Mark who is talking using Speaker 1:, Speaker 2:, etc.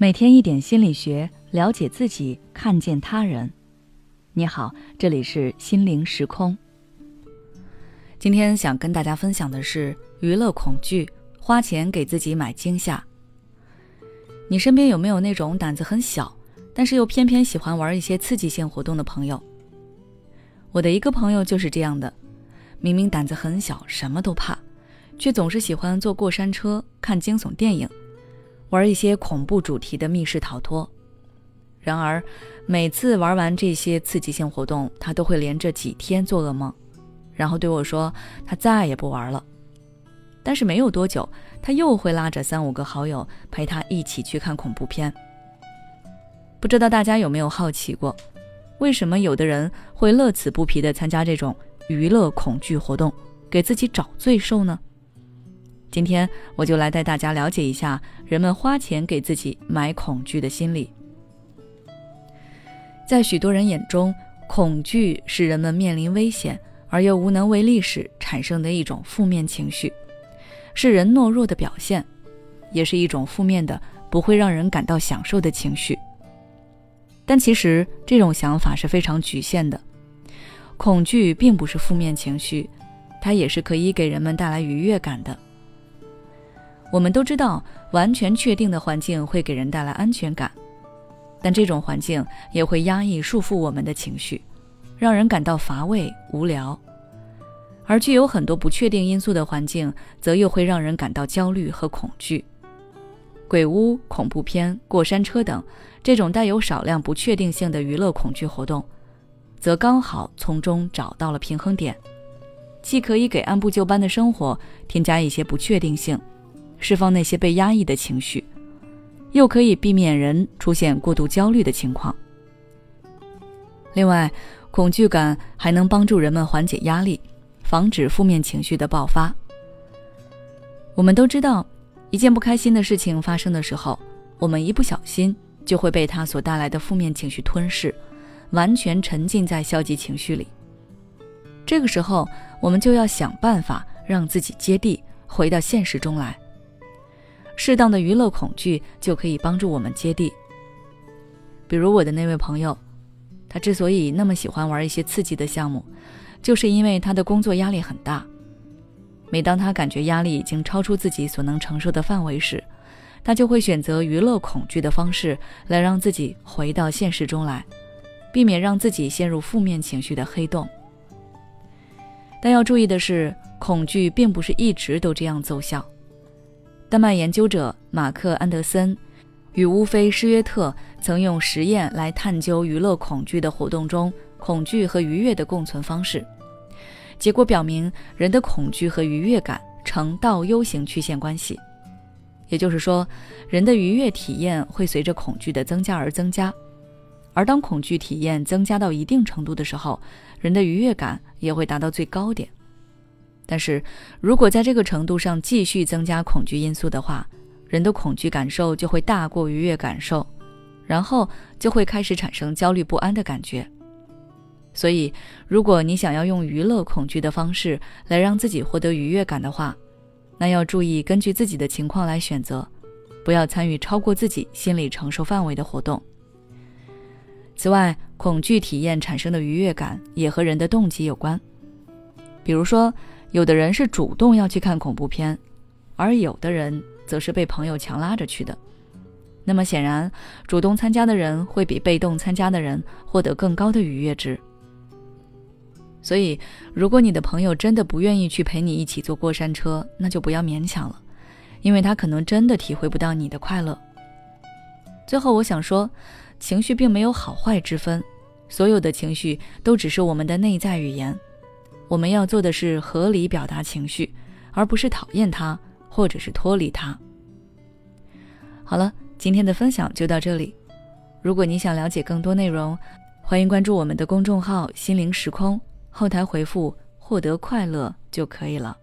Speaker 1: 每天一点心理学，了解自己，看见他人。你好，这里是心灵时空。今天想跟大家分享的是娱乐恐惧，花钱给自己买惊吓。你身边有没有那种胆子很小，但是又偏偏喜欢玩一些刺激性活动的朋友？我的一个朋友就是这样的，明明胆子很小，什么都怕，却总是喜欢坐过山车、看惊悚电影。玩一些恐怖主题的密室逃脱，然而每次玩完这些刺激性活动，他都会连着几天做噩梦，然后对我说他再也不玩了。但是没有多久，他又会拉着三五个好友陪他一起去看恐怖片。不知道大家有没有好奇过，为什么有的人会乐此不疲地参加这种娱乐恐惧活动，给自己找罪受呢？今天我就来带大家了解一下人们花钱给自己买恐惧的心理。在许多人眼中，恐惧是人们面临危险而又无能为力时产生的一种负面情绪，是人懦弱的表现，也是一种负面的、不会让人感到享受的情绪。但其实这种想法是非常局限的，恐惧并不是负面情绪，它也是可以给人们带来愉悦感的。我们都知道，完全确定的环境会给人带来安全感，但这种环境也会压抑、束缚我们的情绪，让人感到乏味、无聊。而具有很多不确定因素的环境，则又会让人感到焦虑和恐惧。鬼屋、恐怖片、过山车等这种带有少量不确定性的娱乐恐惧活动，则刚好从中找到了平衡点，既可以给按部就班的生活添加一些不确定性。释放那些被压抑的情绪，又可以避免人出现过度焦虑的情况。另外，恐惧感还能帮助人们缓解压力，防止负面情绪的爆发。我们都知道，一件不开心的事情发生的时候，我们一不小心就会被它所带来的负面情绪吞噬，完全沉浸在消极情绪里。这个时候，我们就要想办法让自己接地，回到现实中来。适当的娱乐恐惧就可以帮助我们接地。比如我的那位朋友，他之所以那么喜欢玩一些刺激的项目，就是因为他的工作压力很大。每当他感觉压力已经超出自己所能承受的范围时，他就会选择娱乐恐惧的方式来让自己回到现实中来，避免让自己陷入负面情绪的黑洞。但要注意的是，恐惧并不是一直都这样奏效。丹麦研究者马克·安德森与乌菲·施约特曾用实验来探究娱乐恐惧的活动中恐惧和愉悦的共存方式。结果表明，人的恐惧和愉悦感呈倒 U 型曲线关系，也就是说，人的愉悦体验会随着恐惧的增加而增加，而当恐惧体验增加到一定程度的时候，人的愉悦感也会达到最高点。但是如果在这个程度上继续增加恐惧因素的话，人的恐惧感受就会大过愉悦感受，然后就会开始产生焦虑不安的感觉。所以，如果你想要用娱乐恐惧的方式来让自己获得愉悦感的话，那要注意根据自己的情况来选择，不要参与超过自己心理承受范围的活动。此外，恐惧体验产生的愉悦感也和人的动机有关，比如说。有的人是主动要去看恐怖片，而有的人则是被朋友强拉着去的。那么显然，主动参加的人会比被动参加的人获得更高的愉悦值。所以，如果你的朋友真的不愿意去陪你一起坐过山车，那就不要勉强了，因为他可能真的体会不到你的快乐。最后，我想说，情绪并没有好坏之分，所有的情绪都只是我们的内在语言。我们要做的是合理表达情绪，而不是讨厌它或者是脱离它。好了，今天的分享就到这里。如果你想了解更多内容，欢迎关注我们的公众号“心灵时空”，后台回复“获得快乐”就可以了。